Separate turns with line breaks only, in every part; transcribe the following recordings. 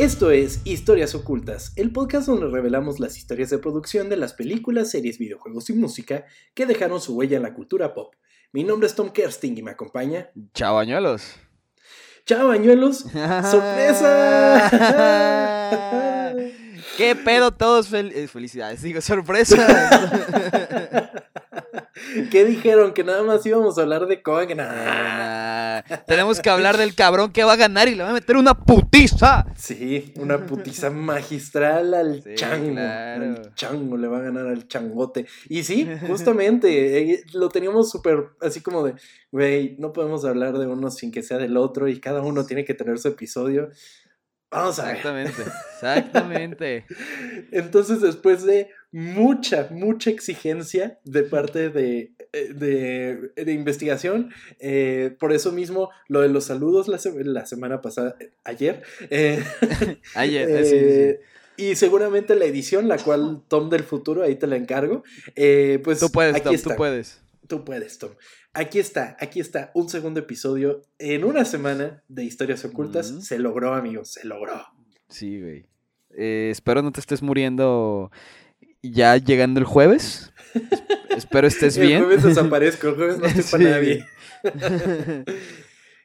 Esto es Historias Ocultas, el podcast donde revelamos las historias de producción de las películas, series, videojuegos y música que dejaron su huella en la cultura pop. Mi nombre es Tom Kersting y me acompaña.
Chao, bañuelos.
¡Chao, bañuelos! ¡Sorpresa!
¿Qué pedo todos? Fel- eh, felicidades, digo, sorpresa.
¿Qué dijeron? Que nada más íbamos a hablar de. Nah.
Nah, Tenemos que hablar del cabrón que va a ganar y le va a meter una putiza.
Sí, una putiza magistral al
Sí,
chango.
claro.
Al chango le va a ganar al changote. Y sí, justamente, eh, lo teníamos súper así como de, güey, no podemos hablar de uno sin que sea del otro y cada uno tiene que tener su episodio. Vamos a ver.
Exactamente, exactamente.
Entonces, después de mucha, mucha exigencia de parte de, eh, de, de investigación, eh, por eso mismo lo de los saludos la, se- la semana pasada, ayer, eh,
Ayer, eh, sí, sí, sí.
y seguramente la edición, la cual Tom del futuro, ahí te la encargo, pues
Tú puedes,
aquí
Tom,
está.
tú puedes.
Tú puedes, Tom. Aquí está, aquí está, un segundo episodio en una semana de historias ocultas. Se logró, amigos, se logró.
Sí, güey. Espero no te estés muriendo ya llegando el jueves. Es- espero estés
el
bien.
jueves desaparezco, el jueves no estoy para nadie.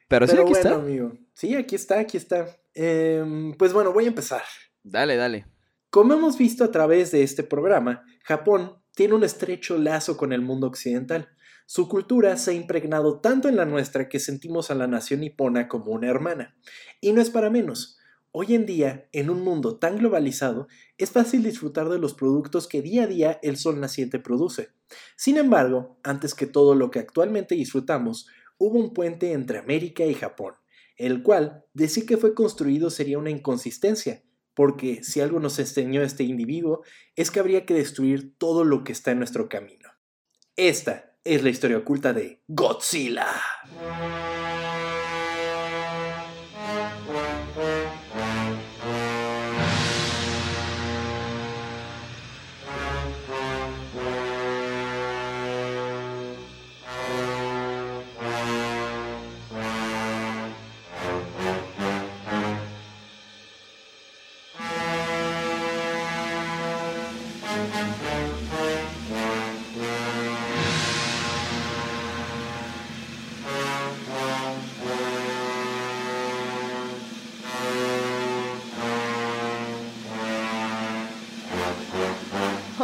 Pero, sí,
Pero
aquí
bueno,
está.
amigo. Sí, aquí está, aquí está. Em, pues bueno, voy a empezar.
Dale, dale.
Como hemos visto a través de este programa, Japón tiene un estrecho lazo con el mundo occidental. Su cultura se ha impregnado tanto en la nuestra que sentimos a la nación nipona como una hermana. Y no es para menos. Hoy en día, en un mundo tan globalizado, es fácil disfrutar de los productos que día a día el sol naciente produce. Sin embargo, antes que todo lo que actualmente disfrutamos, hubo un puente entre América y Japón, el cual decir que fue construido sería una inconsistencia, porque si algo nos enseñó este individuo es que habría que destruir todo lo que está en nuestro camino. Esta es la historia oculta de Godzilla.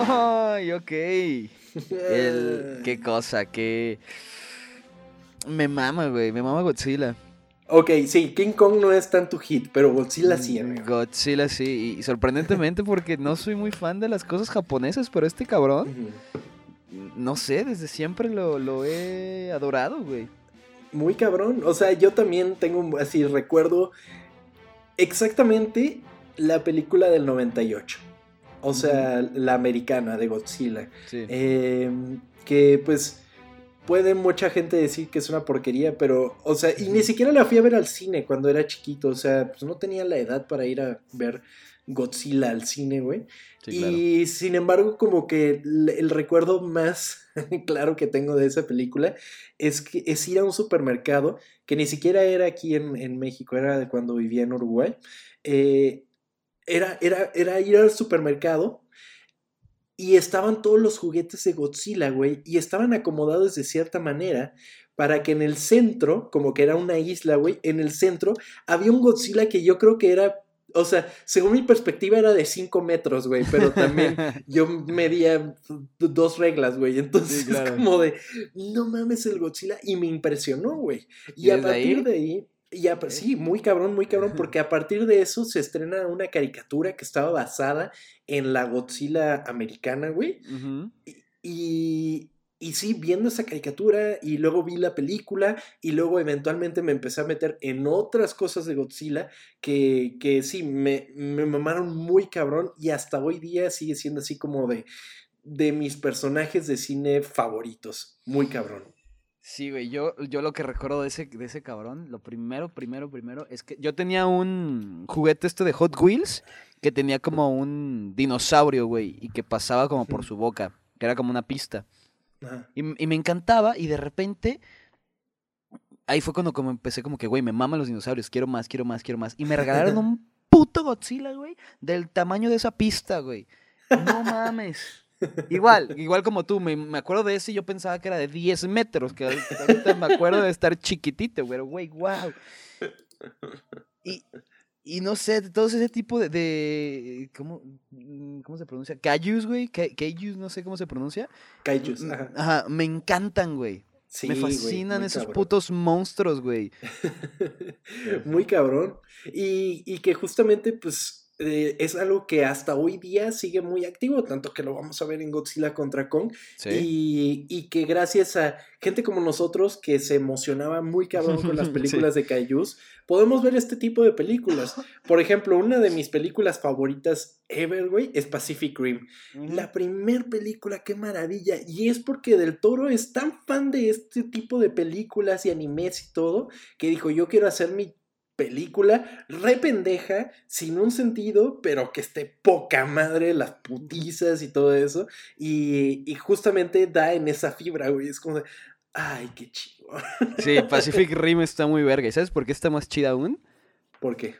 Ay, ok. El, qué cosa, qué... Me mama, güey. Me mama Godzilla.
Ok, sí, King Kong no es tanto hit, pero Godzilla sí,
Mm,
amigo.
Godzilla sí. Y sorprendentemente porque no soy muy fan de las cosas japonesas, pero este cabrón, no sé, desde siempre lo, lo he adorado, güey.
Muy cabrón. O sea, yo también tengo así recuerdo exactamente la película del 98. O sea, la americana de Godzilla.
Sí.
Eh, que pues puede mucha gente decir que es una porquería, pero, o sea, y ni siquiera la fui a ver al cine cuando era chiquito. O sea, pues no tenía la edad para ir a ver Godzilla al cine, güey.
Sí, claro.
Y sin embargo, como que el, el recuerdo más claro que tengo de esa película es que es ir a un supermercado que ni siquiera era aquí en, en México, era de cuando vivía en Uruguay. Eh, era, era, era ir al supermercado y estaban todos los juguetes de Godzilla, güey, y estaban acomodados de cierta manera para que en el centro, como que era una isla, güey, en el centro había un Godzilla que yo creo que era, o sea, según mi perspectiva era de 5 metros, güey, pero también yo medía dos reglas, güey. Entonces
Sí, claro.
como de, no mames el Godzilla. Y me impresionó, güey. Y,
¿Y
a partir
ahí?
de ahí, y a- sí, muy cabrón, muy cabrón, porque a partir de eso se estrena una caricatura que estaba basada en la Godzilla americana, güey.
Ujú.
Y, y sí, viendo esa caricatura y luego vi la película y luego eventualmente me empecé a meter en otras cosas de Godzilla que, que sí, me, me mamaron muy cabrón y hasta hoy día sigue siendo así como de, de mis personajes de cine favoritos. Muy cabrón.
Sí, güey, yo, yo lo que recuerdo de ese, de ese cabrón, lo primero, primero, primero, es que yo tenía un juguete este de Hot Wheels que tenía como un dinosaurio, güey, y que pasaba como por su boca, que era como una pista.
Ajá.
Y, y me encantaba y de repente ahí fue cuando como empecé como que, güey, me maman los dinosaurios, quiero más, quiero más, quiero más. Y me regalaron un puto Godzilla, güey, del tamaño de esa pista, güey. No mames. Igual, igual como tú, me, me acuerdo de ese y yo pensaba que era de 10 metros, que ahorita me acuerdo de estar chiquitito, güey, güey, wow. Y, y no sé, todo ese tipo de, de ¿cómo, ¿cómo se pronuncia? Kaijus, güey, Kaijus, no sé cómo se pronuncia.
Kaijus,
Mm,
ajá.
Ajá, me encantan, güey.
Sí,
me fascinan esos
cabrón.
putos monstruos, güey.
Muy cabrón. Y, y que justamente, pues, eh, es algo que hasta hoy día sigue muy activo, tanto que lo vamos a ver en Godzilla contra Kong.
Sí.
Y, y que gracias a gente como nosotros que se emocionaba muy cabrón con las
Sí.
películas de Kaijus, podemos ver este tipo de películas. Por ejemplo, una de mis películas favoritas ever, güey, es Pacific Rim. La primer película, qué maravilla. Y es porque Del Toro es tan fan de este tipo de películas y animes y todo, que dijo, yo quiero hacer mi película re pendeja, sin un sentido, pero que esté poca madre, las putizas y todo eso. Y, y justamente da en esa fibra, güey. Es como de, ay, qué chido.
Sí, Pacific Rim está muy verga. ¿Y sabes por qué está más chida aún?
¿Por qué?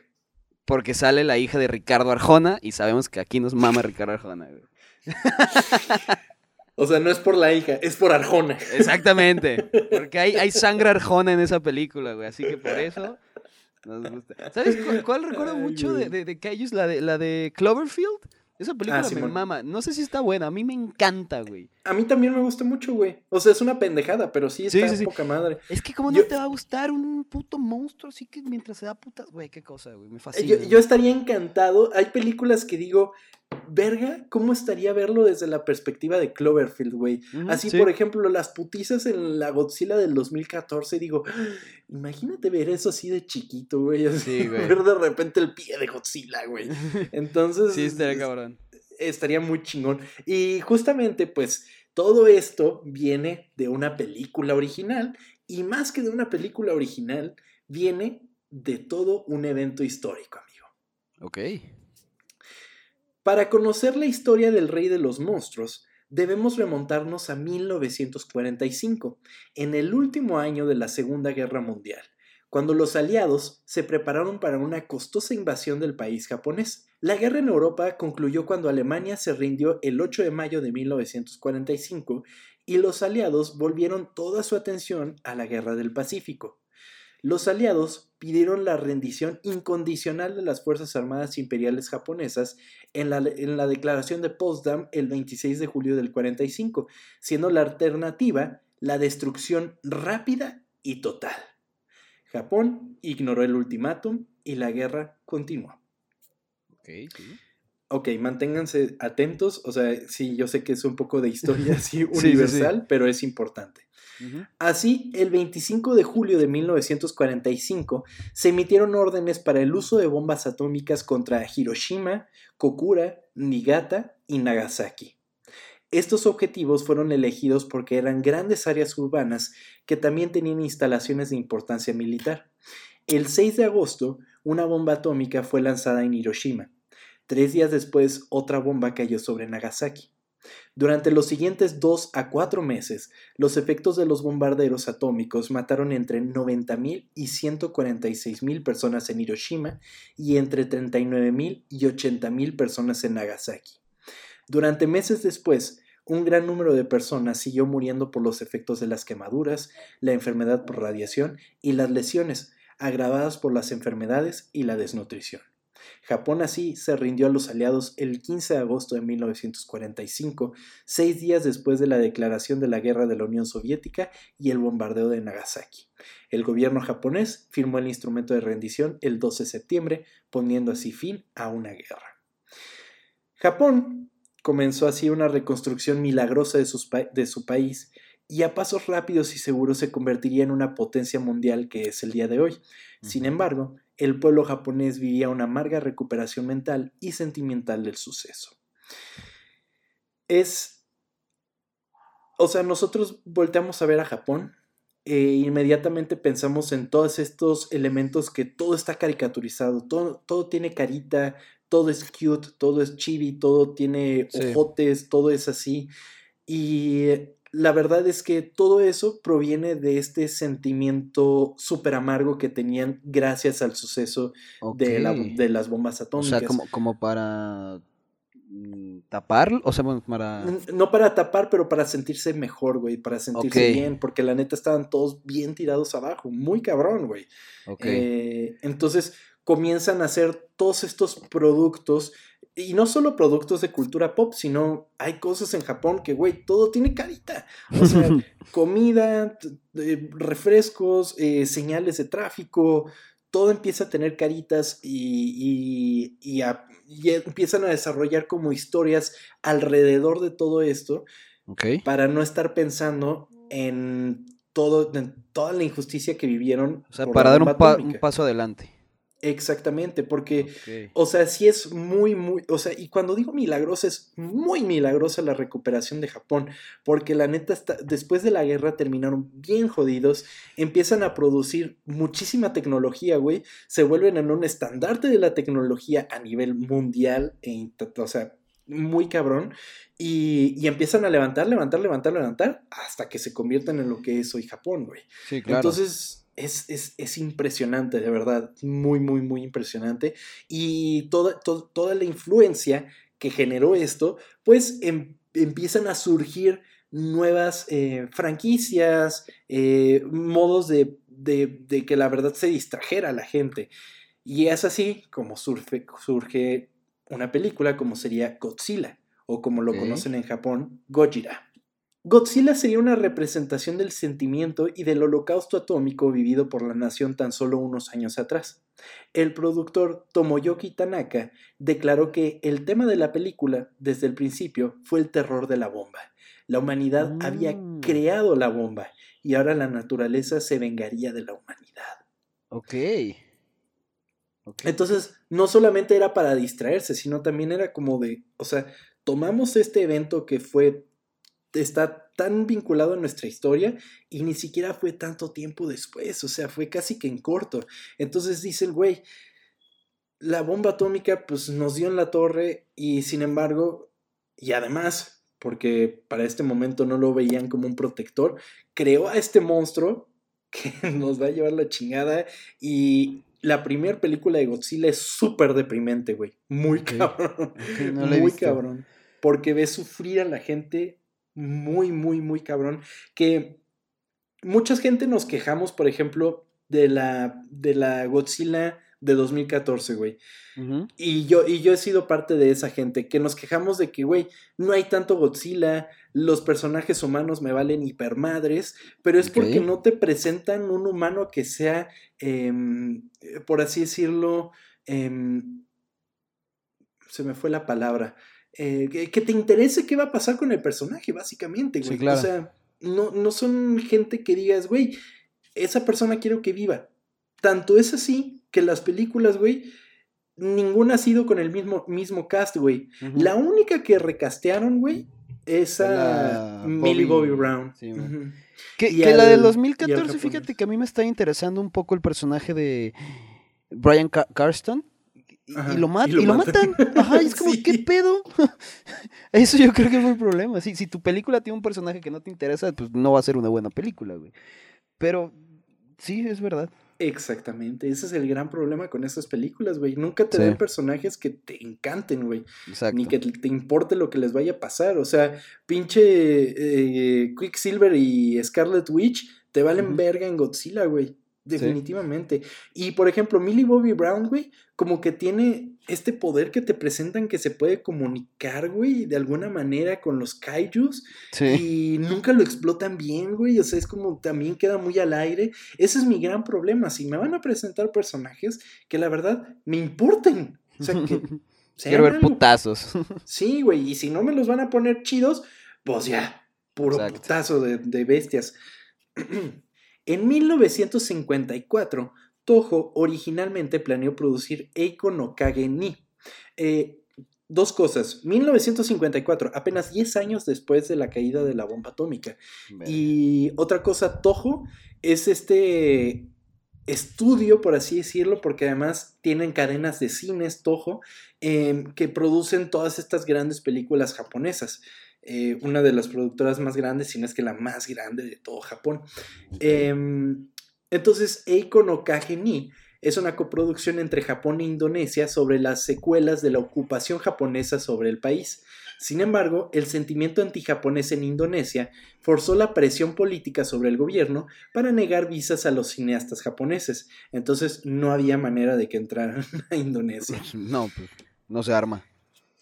Porque sale la hija de Ricardo Arjona y sabemos que aquí nos mama Ricardo Arjona, güey.
O sea, no es por la hija, es por Arjona.
Exactamente. Porque hay, hay sangre Arjona en esa película, güey. Así que por eso nos gusta. ¿Sabes cuál, cuál recuerdo
Ay,
mucho de, de, de? La de, la de Cloverfield. Esa película me
Simón.
mama. No sé si está buena. A mí me encanta, güey.
A mí también me gusta mucho, güey. O sea, es una pendejada, pero sí está
sí, sí.
poca madre.
Es que cómo no
Yo-
te va a gustar un puto monstruo así que mientras se da putas... Güey, qué cosa, güey. Me
Eh,
fascina.
Yo, estaría encantado. Hay películas que digo, verga, ¿cómo estaría verlo desde la perspectiva de Cloverfield, güey? Así,
sí.
por ejemplo, las putizas en la Godzilla del 2014, digo, imagínate ver eso así de chiquito, güey. así,
Sí, güey.
Ver de repente el pie de Godzilla, güey. Entonces,
Sí, estaría
es-
cabrón.
Estaría muy chingón. Y justamente, pues, todo esto viene de una película original. Y más que de una película original, viene de todo un evento histórico, amigo.
Ok.
Para conocer la historia del rey de los monstruos, debemos remontarnos a 1945, en el último año de la Segunda Guerra Mundial, cuando los aliados se prepararon para una costosa invasión del país japonés. La guerra en Europa concluyó cuando Alemania se rindió el 8 de mayo de 1945 y los aliados volvieron toda su atención a la guerra del Pacífico. Los aliados pidieron la rendición incondicional de las Fuerzas Armadas Imperiales japonesas en la, en la declaración de Potsdam el 26 de julio del 45, siendo la alternativa la destrucción rápida y total. Japón ignoró el ultimátum y la guerra continuó.
Ok, sí.
Ok, manténganse atentos, o sea, sí, yo sé que es un poco de historia así
sí, sí.
universal, pero es importante. Así, el 25 de julio de 1945 se emitieron órdenes para el uso de bombas atómicas contra Hiroshima, Kokura, Niigata y Nagasaki. Estos objetivos fueron elegidos porque eran grandes áreas urbanas que también tenían instalaciones de importancia militar. El 6 de agosto, una bomba atómica fue lanzada en Hiroshima. Tres días después, otra bomba cayó sobre Nagasaki. Durante los siguientes dos a cuatro meses, los efectos de los bombarderos atómicos mataron entre 90.000 y 146.000 personas en Hiroshima y entre 39.000 y 80.000 personas en Nagasaki. Durante meses después, un gran número de personas siguió muriendo por los efectos de las quemaduras, la enfermedad por radiación y las lesiones, agravadas por las enfermedades y la desnutrición. Japón así se rindió a los aliados el 15 de agosto de 1945, seis días después de la declaración de la guerra de la Unión Soviética y el bombardeo de Nagasaki. El gobierno japonés firmó el instrumento de rendición el 12 de septiembre, poniendo así fin a una guerra. Japón comenzó así una reconstrucción milagrosa de, sus de su país y a pasos rápidos y seguros se convertiría en una potencia mundial que es el día de hoy. Sin embargo, el pueblo japonés vivía una amarga recuperación mental y sentimental del suceso. Es... O sea, nosotros volteamos a ver a Japón e inmediatamente pensamos en todos estos elementos que todo está caricaturizado, todo, todo tiene carita, todo es cute, todo es chibi, todo tiene
Sí.
ojotes, todo es así. Y la verdad es que todo eso proviene de este sentimiento súper amargo que tenían gracias al suceso de, la-
Ok.
de las bombas
O
atómicas.
sea, como, como para mm, tapar, o sea, para...
No para tapar, pero para sentirse mejor, güey, para sentirse bien, porque la neta estaban todos bien tirados abajo, muy cabrón, güey.
Ok.
Eh, entonces comienzan a hacer todos estos productos, y no solo productos de cultura pop, sino hay cosas en Japón que, güey, todo tiene carita. O sea, comida, eh, refrescos, eh, señales de tráfico, todo empieza a tener caritas y, y- y a- y empiezan a desarrollar como historias alrededor de todo esto para no estar pensando en todo, en toda la injusticia que vivieron.
O sea, para dar un, pa- paso adelante.
Exactamente, porque, o sea, sí es muy, muy, o sea, y cuando digo milagrosa, es muy milagrosa la recuperación de Japón, porque la neta, está, después de la guerra terminaron bien jodidos, empiezan a producir muchísima tecnología, güey, se vuelven en un estandarte de la tecnología a nivel mundial, e, o sea, muy cabrón, y, y empiezan a levantar, levantar, levantar, levantar, hasta que se convierten en lo que es hoy Japón, güey.
Sí, claro.
Entonces, es, es, es impresionante, de verdad, muy, muy, muy impresionante. Y toda, to- toda la influencia que generó esto, pues em- empiezan a surgir nuevas eh, franquicias, eh, modos de, de- de que la verdad se distrajera a la gente. Y es así como surge, surge una película como sería Godzilla, o como lo conocen en Japón, Gojira. Godzilla sería una representación del sentimiento y del holocausto atómico vivido por la nación tan solo unos años atrás. El productor Tomoyoki Tanaka declaró que el tema de la película, desde el principio, fue el terror de la bomba. La humanidad había
Mm.
creado la bomba y ahora la naturaleza se vengaría de la humanidad.
Ok. Ok.
Entonces, no solamente era para distraerse, sino también era como de, o sea, tomamos este evento que fue, está tan vinculado a nuestra historia y ni siquiera fue tanto tiempo después, o sea, fue casi que en corto. Entonces dice el güey, la bomba atómica pues nos dio en la torre y sin embargo, y además, porque para este momento no lo veían como un protector, creó a este monstruo que nos va a llevar la chingada y la primera película de Godzilla es súper deprimente, güey. Muy cabrón.
no
muy
visto.
cabrón. Porque ve sufrir a la gente muy, muy, muy cabrón. Que mucha gente nos quejamos, por ejemplo, de la, de la Godzilla de 2014, güey. Y yo, y yo he sido parte de esa gente que nos quejamos de que, güey, no hay tanto Godzilla, los personajes humanos me valen hipermadres, pero es porque no te presentan un humano que sea, em, eh, por así decirlo, em, se me fue la palabra, eh, que, que te interese qué va a pasar con el personaje, básicamente,
Sí,
güey.
claro.
O sea, no, no son gente que digas, güey, esa persona quiero que viva. Tanto es así que las películas, güey, ninguna ha sido con el mismo, mismo cast, güey. La única que recastearon, güey, es a
la
Millie Bobby Brown.
sí. Que, que la del
al- y al
2014,
japonés.
fíjate que a mí me está interesando un poco el personaje de Brian Ca- Carston. Y, lo, mat-
y
y
lo matan.
Ajá, y es como,
Sí.
¿qué pedo? Eso yo creo que fue el problema. Sí, si tu película tiene un personaje que no te interesa, pues no va a ser una buena película, güey. Pero sí, es verdad.
Exactamente, ese es el gran problema con estas películas, güey. Nunca te
Sí.
dan personajes que te encanten, güey.
Exacto.
Ni que te te importe lo que les vaya a pasar. O sea, pinche eh, Quicksilver y Scarlet Witch te valen verga en Godzilla, güey. Definitivamente. Y por ejemplo, Millie Bobby Brown, güey, como que tiene este poder que te presentan que se puede comunicar, güey, de alguna manera con los kaijus.
Sí.
Y nunca lo explotan bien, güey. O sea, es como también queda muy al aire. Ese es mi gran problema. Si me van a presentar personajes que la verdad me importen. O sea, que
Quiero ver
algo.
putazos.
Sí, güey. Y si no me los van a poner chidos, pues ya, puro
Exacto.
putazo de, de bestias. en 1954, Toho originalmente planeó producir Eiko no Kage ni. Eh, dos cosas. 1954, apenas 10 años después de la caída de la bomba atómica. Y otra cosa, Toho es este estudio, por así decirlo, porque además tienen cadenas de cines Toho em, que producen todas estas grandes películas japonesas. Eh, una de las productoras más grandes, si no es que la más grande de todo Japón. Em, entonces, Eiko no es una coproducción entre Japón e Indonesia sobre las secuelas de la ocupación japonesa sobre el país. Sin embargo, el sentimiento antijaponés en Indonesia forzó la presión política sobre el gobierno para negar visas a los cineastas japoneses. Entonces no había manera de que entraran a Indonesia.
No, pues no se arma.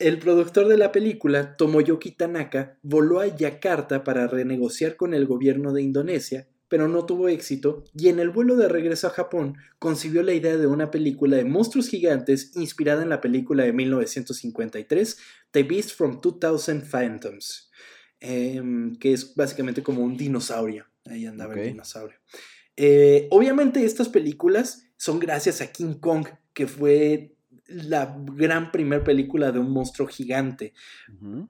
El productor de la película, Tomoyoki Tanaka, voló a Yakarta para renegociar con el gobierno de Indonesia pero no tuvo éxito, y en el vuelo de regreso a Japón concibió la idea de una película de monstruos gigantes inspirada en la película de 1953, The Beast from 2000 Phantoms, em, que es básicamente como un dinosaurio. Ahí andaba el dinosaurio. Eh, obviamente estas películas son gracias a King Kong, que fue la gran primer película de un monstruo gigante.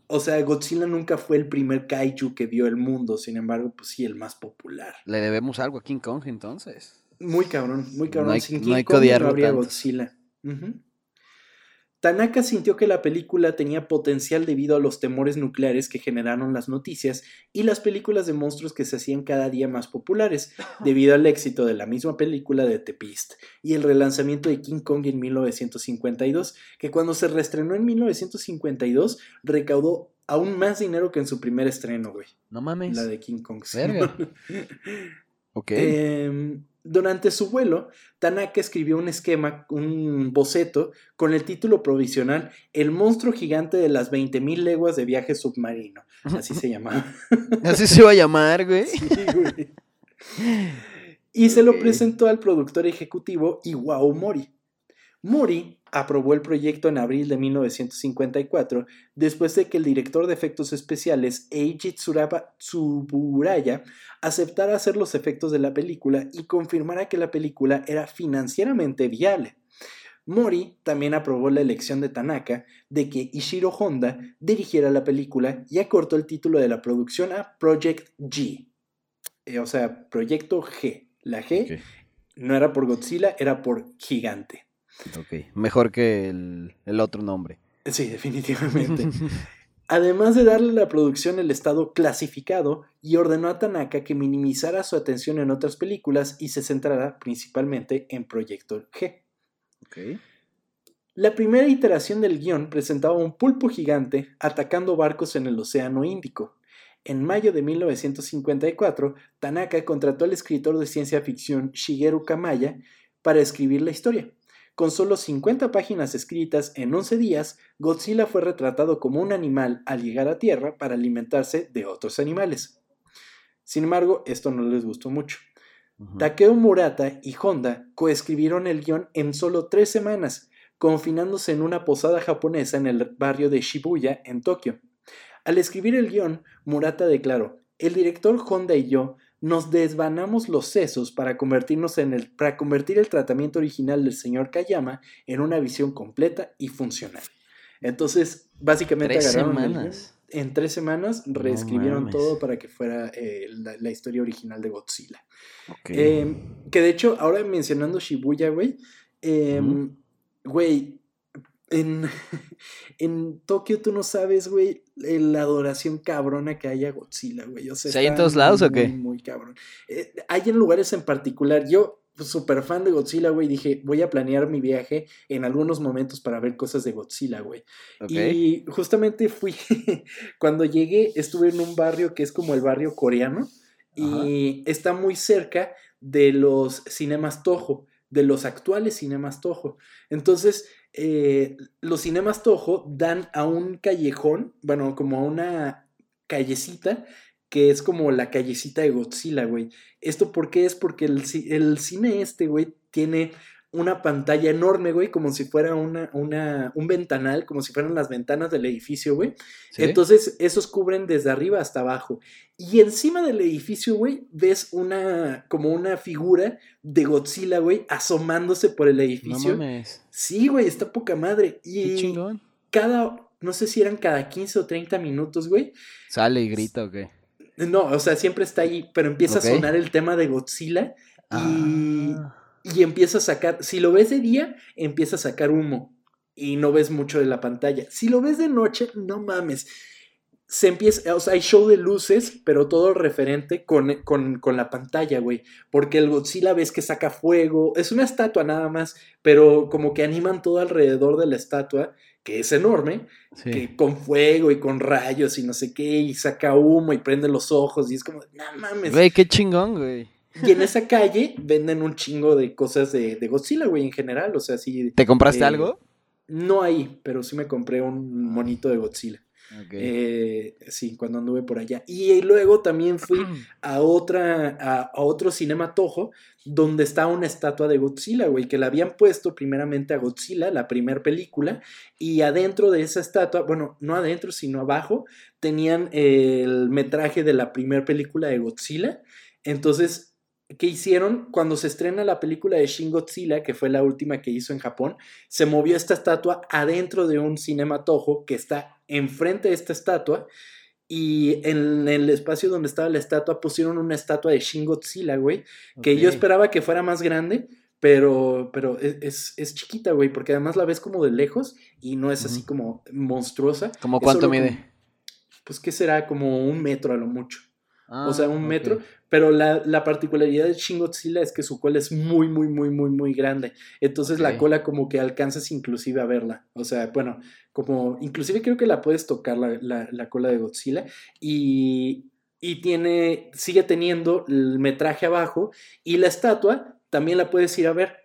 O sea, Godzilla nunca fue el primer kaiju que vio el mundo, sin embargo, pues sí, el más popular.
Le debemos algo a King Kong entonces.
Muy cabrón, muy cabrón. No hay, Sin King Kong no habría Godzilla. Tanaka sintió que la película tenía potencial debido a los temores nucleares que generaron las noticias y las películas de monstruos que se hacían cada día más populares, debido al éxito de la misma película de The Beast y el relanzamiento de King Kong en 1952, que cuando se reestrenó en 1952 recaudó aún más dinero que en su primer estreno, güey.
No mames.
La de King Kong. Em, durante su vuelo, Tanaka escribió un esquema, un boceto, con el título provisional El monstruo gigante de las 20.000 leguas de viaje submarino. Así se llamaba.
Así se iba a llamar, güey. Sí, güey.
Y se lo presentó al productor ejecutivo Iwao Mori. Mori aprobó el proyecto en abril de 1954, después de que el director de efectos especiales Eiji Tsuburaya aceptara hacer los efectos de la película y confirmara que la película era financieramente viable. Mori también aprobó la elección de Tanaka de que Ishiro Honda dirigiera la película y acortó el título de la producción a Project G. Eh, o sea, Proyecto G. La G no era por Godzilla, era por Gigante.
Ok, mejor que el, otro nombre.
Sí, definitivamente. Además de darle a la producción el estado clasificado, y ordenó a Tanaka que minimizara su atención en otras películas y se centrara principalmente en Proyecto G. Okay. La primera iteración del guion presentaba un pulpo gigante atacando barcos en el Océano Índico. En mayo de 1954, Tanaka contrató al escritor de ciencia ficción Shigeru Kamaya para escribir la historia. Con solo 50 páginas escritas en 11 días, Godzilla fue retratado como un animal al llegar a Tierra para alimentarse de otros animales. Sin embargo, esto no les gustó mucho. Takeo Murata y Honda coescribieron el guion en solo tres semanas, confinándose en una posada japonesa en el barrio de Shibuya, en Tokio. Al escribir el guion, Murata declaró, el director Honda y yo nos desvanamos los sesos para convertirnos en el para convertir el tratamiento original del señor Kayama en una visión completa y funcional. Entonces, básicamente agarraron en tres semanas reescribieron todo para que fuera eh, la, historia original de Godzilla. Em, que de hecho, ahora mencionando Shibuya, güey, em, güey, en, en Tokio tú no sabes, güey, la adoración cabrona que hay a Godzilla, güey. O
sea, ¿Hay en todos lados o qué?
Muy cabrón. Eh, hay en lugares en particular. Yo, súper fan de Godzilla, güey, dije, voy a planear mi viaje en algunos momentos para ver cosas de Godzilla, güey. Y justamente fui, cuando llegué, estuve en un barrio que es como el barrio coreano y está muy cerca de los cinemas Toho, de los actuales cinemas Toho. Entonces, eh, los cinemas Toho dan a un callejón, bueno, como a una callecita, que es como la callecita de Godzilla, güey. ¿Esto por qué es? Porque el, el cine este, güey, tiene una pantalla enorme, güey, como si fuera una, una, un ventanal, como si fueran las ventanas del edificio, güey. Entonces, esos cubren desde arriba hasta abajo. Y encima del edificio, güey, ves una, como una figura de Godzilla, güey, asomándose por el edificio. No mames. Sí, güey, está poca madre. Y chingón. Cada, no sé si eran cada 15 o 30 minutos, güey.
¿Sale y grita o qué?
No, o sea, siempre está ahí, pero empieza a sonar el tema de Godzilla. Y... Ah y empieza a sacar, si lo ves de día, empieza a sacar humo y no ves mucho de la pantalla. Si lo ves de noche, no mames. se empieza, o sea, hay show de luces, pero todo referente con, con, con, la pantalla, güey. Porque el Godzilla ves que saca fuego, es una estatua nada más, pero como que animan todo alrededor de la estatua, que es enorme, que con fuego y con rayos y no sé qué, y saca humo y prende los ojos, y es como, no mames.
Güey, qué chingón, güey.
Y en esa calle venden un chingo de cosas de, de Godzilla, güey, en general, o sea, sí.
¿Te compraste algo?
No ahí, pero sí me compré un monito de Godzilla. Eh, sí, cuando anduve por allá. Y luego también fui a otra, a, otro cinematojo donde está una estatua de Godzilla, güey, que la habían puesto primeramente a Godzilla, la primera película, y adentro de esa estatua, bueno, no adentro, sino abajo, tenían el metraje de la primera película de Godzilla. Entonces ¿Qué hicieron cuando se estrena la película de Shin Godzilla, que fue la última que hizo en Japón, se movió esta estatua adentro de un cinematojo que está enfrente de esta estatua y en el espacio donde estaba la estatua pusieron una estatua de Shin Godzilla, güey, que yo esperaba que fuera más grande, pero, pero es, es, chiquita, güey, porque además la ves como de lejos y no es así como monstruosa.
¿Cómo cuánto mide?
pues que será como un metro a lo mucho. O sea, un ah, metro, pero la, particularidad de Shin Godzilla es que su cola es muy, muy, muy, muy, muy grande. Entonces la cola como que alcanzas inclusive a verla. O sea, bueno, como inclusive creo que la puedes tocar la, cola de Godzilla. Y, y tiene, sigue teniendo el metraje abajo. Y la estatua también la puedes ir a ver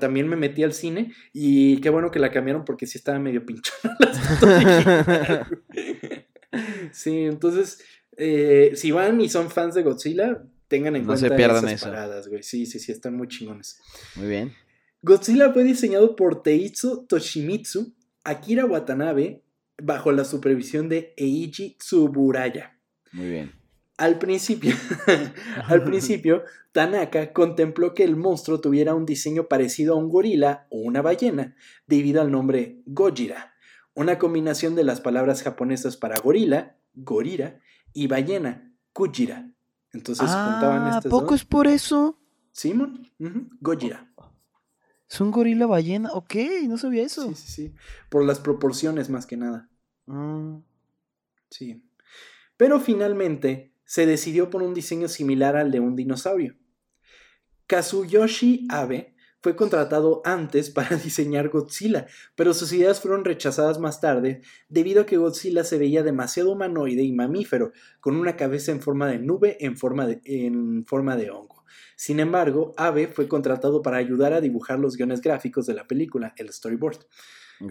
también me metí al cine y qué bueno que la cambiaron porque sí estaba medio pinchada sí, entonces eh, si van y son fans de Godzilla, tengan en cuenta esas paradas, güey. Sí, sí, sí, están muy chingones.
Muy bien.
Godzilla fue diseñado por Teitsu Toshimitsu, Akira Watanabe, bajo la supervisión de Eiji Tsuburaya.
Muy bien.
Al principio, al principio, Tanaka contempló que el monstruo tuviera un diseño parecido a un gorila o una ballena, debido al nombre Gojira, una combinación de las palabras japonesas para gorila, gorira, y ballena, Kujira. Entonces
ah, estas poco es por eso?
Simón, Gojira.
Es un gorila ballena, ok, no sabía eso.
Sí, sí, sí. Por las proporciones más que nada.
Ah.
Sí. Pero finalmente se decidió por un diseño similar al de un dinosaurio. Kazuyoshi Abe fue contratado antes para diseñar Godzilla, pero sus ideas fueron rechazadas más tarde debido a que Godzilla se veía demasiado humanoide y mamífero, con una cabeza en forma de nube en forma de, en forma de hongo. Sin embargo, Abe fue contratado para ayudar a dibujar los guiones gráficos de la película, el storyboard.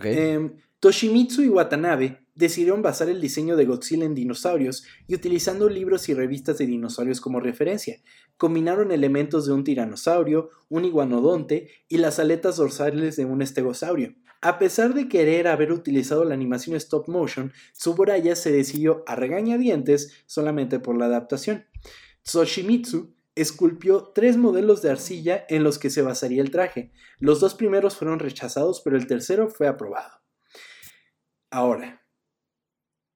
Em, Toshimitsu y Watanabe decidieron basar el diseño de Godzilla en dinosaurios y utilizando libros y revistas de dinosaurios como referencia. Combinaron elementos de un tiranosaurio, un iguanodonte y las aletas dorsales de un estegosaurio. A pesar de querer haber utilizado la animación stop motion, Tsuburaya se decidió a regañadientes solamente por la adaptación. Toshimitsu esculpió tres modelos de arcilla en los que se basaría el traje. Los dos primeros fueron rechazados, pero el tercero fue aprobado. Ahora,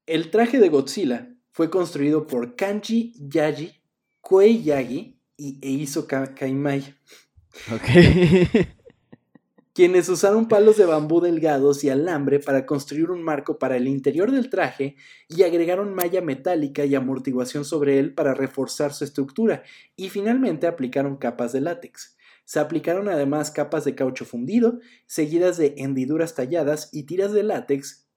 el traje de Godzilla fue construido por Kanji Yaji, Koei Yagi y Eizo Kaimai. quienes usaron palos de bambú delgados y alambre para construir un marco para el interior del traje y agregaron malla metálica y amortiguación sobre él para reforzar su estructura y finalmente aplicaron capas de látex. Se aplicaron además capas de caucho fundido, seguidas de hendiduras talladas y tiras de látex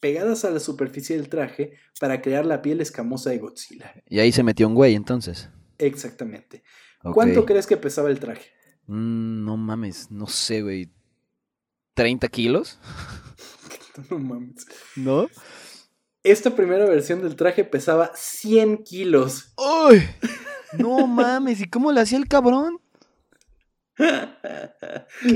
pegadas a la superficie del traje para crear la piel escamosa de Godzilla.
Y ahí se metió un güey entonces.
Exactamente. ¿Cuánto crees que pesaba el traje?
Mm, no mames, no sé, güey. ¿30 kilos?
no mames.
¿No?
Esta primera versión del traje pesaba 100 kilos.
¡Uy! No mames, ¿y cómo le hacía el cabrón?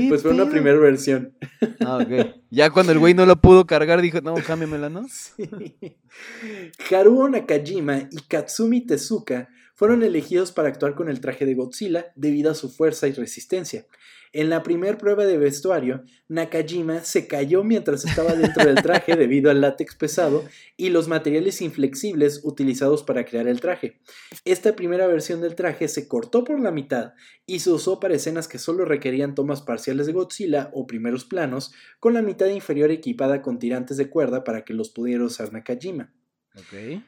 pues fue una primera versión.
Ah, ok. Ya cuando el güey no lo pudo cargar, dijo, no, cámbiamela, ¿no? Sí.
Haruo Nakajima y Katsumi Tezuka fueron elegidos para actuar con el traje de Godzilla debido a su fuerza y resistencia. En la primera prueba de vestuario, Nakajima se cayó mientras estaba dentro del traje debido al látex pesado y los materiales inflexibles utilizados para crear el traje. Esta primera versión del traje se cortó por la mitad y se usó para escenas que solo requerían tomas parciales de Godzilla o primeros planos, con la mitad inferior equipada con tirantes de cuerda para que los pudiera usar Nakajima.
Ok.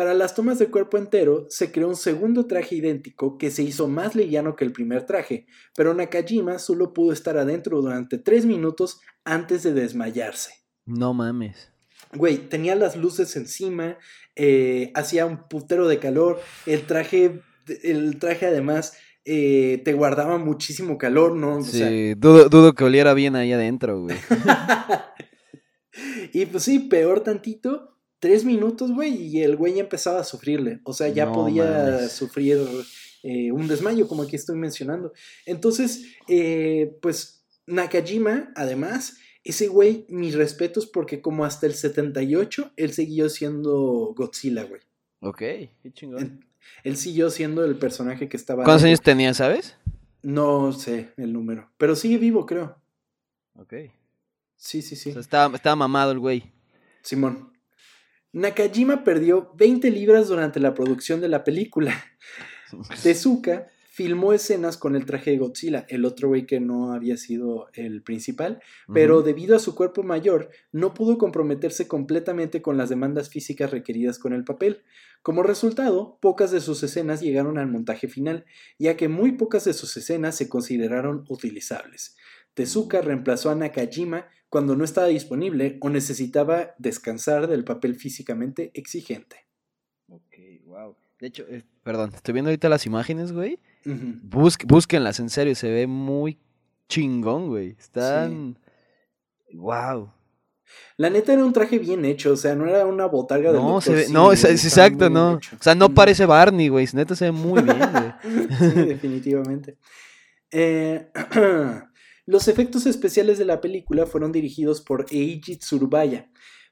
Para las tomas de cuerpo entero, se creó un segundo traje idéntico que se hizo más liviano que el primer traje, pero Nakajima solo pudo estar adentro durante tres minutos antes de desmayarse.
No mames.
Güey, tenía las luces encima, eh, hacía un putero de calor, el traje, el traje además eh, te guardaba muchísimo calor, ¿no? O sea,
Sí, dudo, dudo que oliera bien ahí adentro, güey.
y pues sí, peor tantito, tres minutos, güey, y el güey ya empezaba a sufrirle. O sea, ya
No
podía sufrir eh, un desmayo, como aquí estoy mencionando. Entonces, eh, pues Nakajima, además, ese güey, mis respetos, porque como hasta el 78, él siguió siendo Godzilla, güey.
Ok, qué chingón.
Él, él siguió siendo el personaje que estaba.
¿Cuántos años tenía, sabes?
No sé el número, pero sigue vivo, creo.
Ok.
Sí, sí, sí.
O sea, estaba, estaba mamado el güey.
Simón. Nakajima perdió 20 libras durante la producción de la película. Tezuka filmó escenas con el traje de Godzilla, el otro güey que no había sido el principal, pero debido a su cuerpo mayor, no pudo comprometerse completamente con las demandas físicas requeridas con el papel. Como resultado, pocas de sus escenas llegaron al montaje final, ya que muy pocas de sus escenas se consideraron utilizables. Tezuka reemplazó a Nakajima cuando no estaba disponible o necesitaba descansar del papel físicamente exigente.
Ok, wow. De hecho, eh, perdón, estoy viendo ahorita las imágenes, güey.
Ujú.
Busque- búsquenlas, en serio, se ve muy chingón, güey. Están. Wow.
La neta era un traje bien hecho, o sea, no era una botarga de
No, se ve, no, es, es exacto, no. O sea, no parece Barney, güey. Neta se ve muy bien, güey.
Sí, definitivamente. Eh, los efectos especiales de la película fueron dirigidos por Eiji Tsurubaya.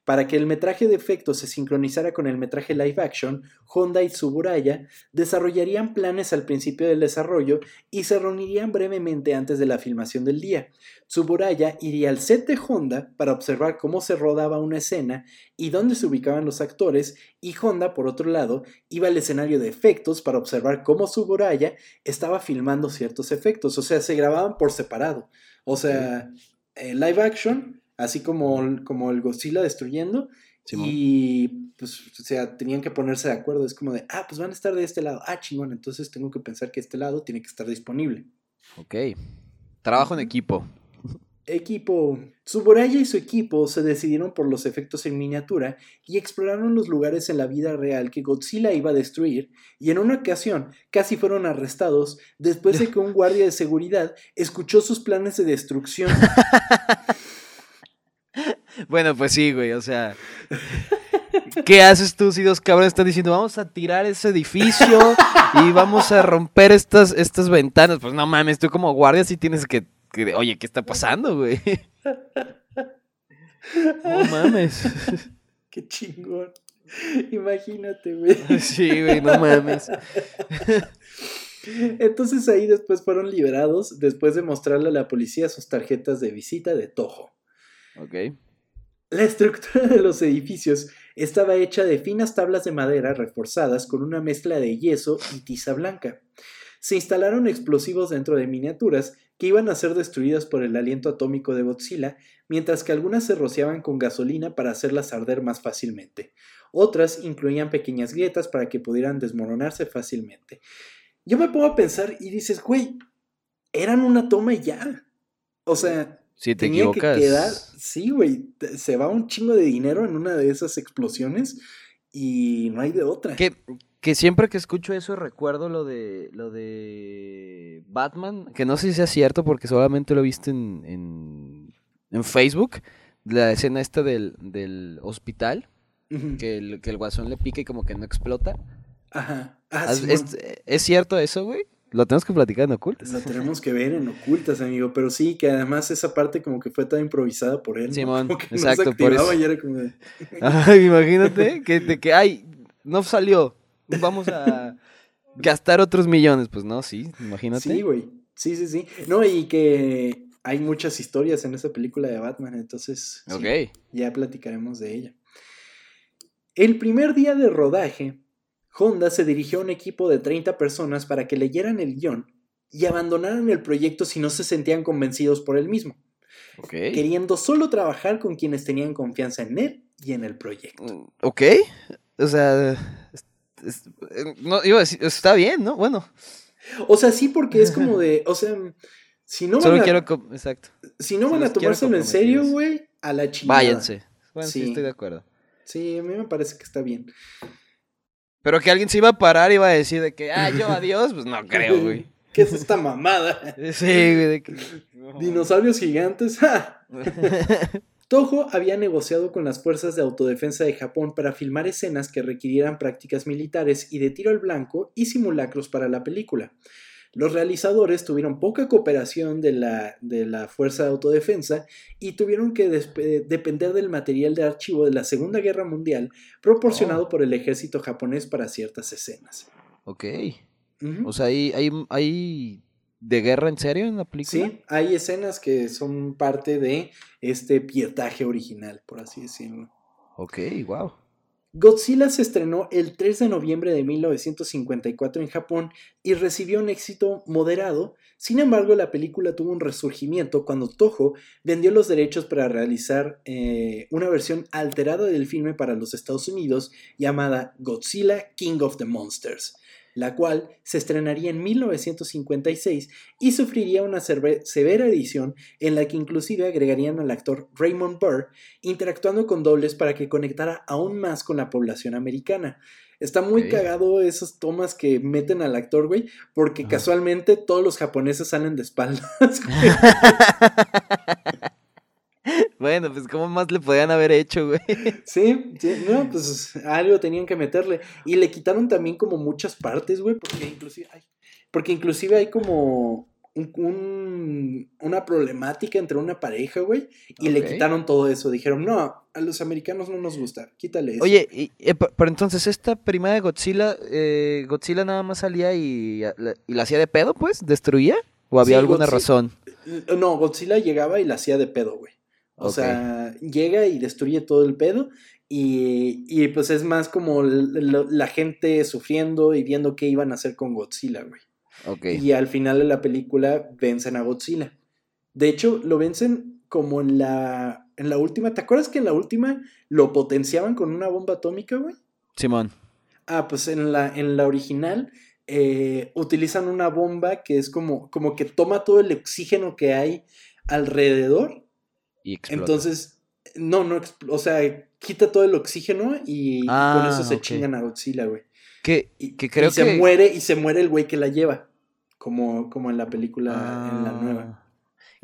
Para que el metraje de efectos se sincronizara con el metraje live action, Honda y Tsuburaya desarrollarían planes al principio del desarrollo y se reunirían brevemente antes de la filmación del día. Tsuburaya iría al set de Honda para observar cómo se rodaba una escena y dónde se ubicaban los actores, y Honda, por otro lado, iba al escenario de efectos para observar cómo Tsuburaya estaba filmando ciertos efectos, o sea, se grababan por separado. O sea, eh, live action, así como, como el Godzilla destruyendo,
Simón.
y pues, o sea, tenían que ponerse de acuerdo. Es como de, ah, pues van a estar de este lado. Ah, chingón, entonces tengo que pensar que este lado tiene que estar disponible.
Ok. Trabajo en equipo.
Equipo. Tsuburaya y su equipo se decidieron por los efectos en miniatura y exploraron los lugares en la vida real que Godzilla iba a destruir, y en una ocasión casi fueron arrestados después de que un guardia de seguridad escuchó sus planes de destrucción.
Bueno, pues sí, güey, o sea. ¿Qué haces tú si dos cabrones están diciendo vamos a tirar ese edificio y vamos a romper estas, estas ventanas? Pues no mames, tú como guardia sí tienes que, que- Oye, ¿qué está pasando, güey? No mames.
Qué chingón. Imagínate, güey.
Sí, güey, no mames.
Entonces ahí después fueron liberados después de mostrarle a la policía sus tarjetas de visita de Toho.
Ok.
La estructura de los edificios estaba hecha de finas tablas de madera reforzadas con una mezcla de yeso y tiza blanca. Se instalaron explosivos dentro de miniaturas que iban a ser destruidas por el aliento atómico de Godzilla, mientras que algunas se rociaban con gasolina para hacerlas arder más fácilmente. Otras incluían pequeñas grietas para que pudieran desmoronarse fácilmente. Yo me pongo a pensar y dices, güey, eran una toma y ya. O sea,
Si te
tenía
equivocas.
que quedar. Sí, güey. Se va un chingo de dinero en una de esas explosiones y no hay de otra.
Que, que siempre que escucho eso recuerdo lo de lo de Batman, que no sé si sea cierto porque solamente lo he visto en, en, en Facebook, la escena esta del, del hospital, que el, que el guasón le pica y como que no explota.
Ajá. Ah,
¿Has-
Simón.
¿Es, ¿Es cierto eso, güey? Lo tenemos que platicar en ocultas.
Lo tenemos que ver en ocultas, amigo. Pero sí, que además esa parte como que fue toda improvisada por él. ¿no?
Simón,
que
exacto,
no se
por eso.
y era como de,
Ay, imagínate que, de que, ay, no salió, vamos a gastar otros millones. Pues no, sí, imagínate.
Sí, güey. Sí, sí, sí. No, y que hay muchas historias en esa película de Batman, entonces sí,
ok.
ya platicaremos de ella. El primer día de rodaje, Honda se dirigió a un equipo de 30 personas para que leyeran el guion y abandonaran el proyecto si no se sentían convencidos por él mismo, queriendo solo trabajar con quienes tenían confianza en él y en el proyecto.
Mm, Ok. o sea, es- es- eh, no, iba a decir, está bien, ¿no? Bueno,
O sea, sí, porque es como de, o sea, si no van
solo
a,
quiero, exacto,
si no van a tomárselo en serio, güey, a la chingada.
váyanse. Bueno, sí.
Sí.
estoy de acuerdo.
Sí, a mí me parece que está bien.
Pero que alguien se iba a parar y iba a decir de que, ah, yo adiós, pues no creo, güey.
¿Qué es esta mamada?
Sí, güey, de que...
Dinosaurios gigantes. ¡ja! Toho había negociado con las fuerzas de autodefensa de Japón para filmar escenas que requirieran prácticas militares y de tiro al blanco y simulacros para la película. Los realizadores tuvieron poca cooperación de la, de la fuerza de autodefensa y tuvieron que despe- depender del material de archivo de la Segunda Guerra Mundial proporcionado
Oh.
por el ejército japonés para ciertas escenas.
Ok. O sea, ¿hay, hay, hay de guerra en serio en la película?
Sí, hay escenas que son parte de este pietaje original, por así decirlo.
Ok, wow.
Godzilla se estrenó el 3 de noviembre de 1954 en Japón y recibió un éxito moderado. Sin embargo, la película tuvo un resurgimiento cuando Toho vendió los derechos para realizar eh, una versión alterada del filme para los Estados Unidos llamada Godzilla King of the Monsters, la cual se estrenaría en 1956 y sufriría una severa edición en la que inclusive agregarían al actor Raymond Burr interactuando con dobles para que conectara aún más con la población americana. Está muy cagado esas tomas que meten al actor, güey, porque casualmente todos los japoneses salen de espaldas. güey.
Bueno, pues ¿cómo más le podían haber hecho, güey?
sí, sí, no, pues algo tenían que meterle. Y le quitaron también como muchas partes, güey, porque inclusive, ay, porque inclusive hay como un- un- una problemática entre una pareja, güey, y le quitaron todo eso. Dijeron, no, a los americanos no nos gusta, quítale eso.
Oye, y, eh, pe- pero entonces esta primera de Godzilla, eh, Godzilla nada más salía y, y la hacía de pedo, pues, destruía, o había
Sí,
alguna razón.
No, Godzilla llegaba y la hacía de pedo, güey. O sea, llega y destruye todo el pedo. Y, y, pues es más como la gente sufriendo y viendo qué iban a hacer con Godzilla, güey.
Ok.
Y al final de la película vencen a Godzilla. De hecho, lo vencen como en la, en la última. ¿Te acuerdas que en la última lo potenciaban con una bomba atómica, güey?
Simón.
Ah, pues en la, en la original eh, utilizan una bomba que es como, como que toma todo el oxígeno que hay alrededor.
Y explota.
Entonces, no, no, o sea, quita todo el oxígeno y, y con
Ah,
eso se chingan a Godzilla, güey.
que,
Y,
que creo
y se
que...
muere, y se muere el güey que la lleva. Como, como en la película, en la nueva.
Ah,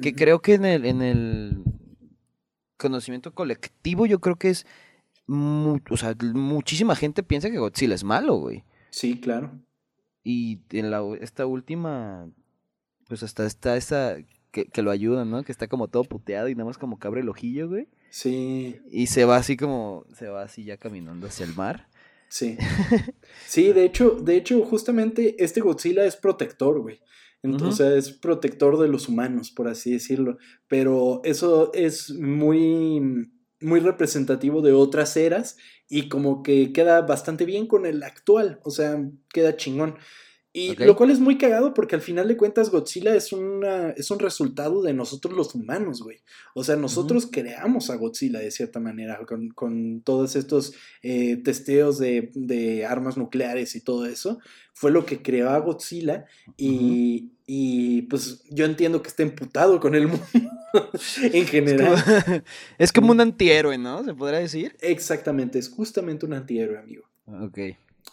Que
Ujú.
creo que en el, en el conocimiento colectivo yo creo que es... mu- o sea, muchísima gente piensa que Godzilla es malo, güey.
Sí, claro.
Y en la, esta última, pues hasta está esa que, que lo ayuda, ¿no? Que está como todo puteado y nada más como que abre el ojillo, güey.
Sí,
Y se va así como, se va así ya caminando hacia el mar.
sí. Sí, de hecho, de hecho, justamente este Godzilla es protector, güey. Ent-
Ujú.
O sea, es protector de los humanos, por así decirlo. Pero eso es muy, muy representativo de otras eras y como que queda bastante bien con el actual. O sea, queda chingón. Y lo cual es muy cagado porque al final de cuentas Godzilla es, una, es un resultado de nosotros los humanos, güey. O sea, nosotros creamos a Godzilla de cierta manera con, con todos estos eh, testeos de, de armas nucleares y todo eso. Fue lo que creó a Godzilla y, y, pues yo entiendo que está emputado con el mundo en
Es
general.
como, es como un antihéroe, ¿no? Se podría decir.
Exactamente, es justamente un antihéroe, amigo.
Ok.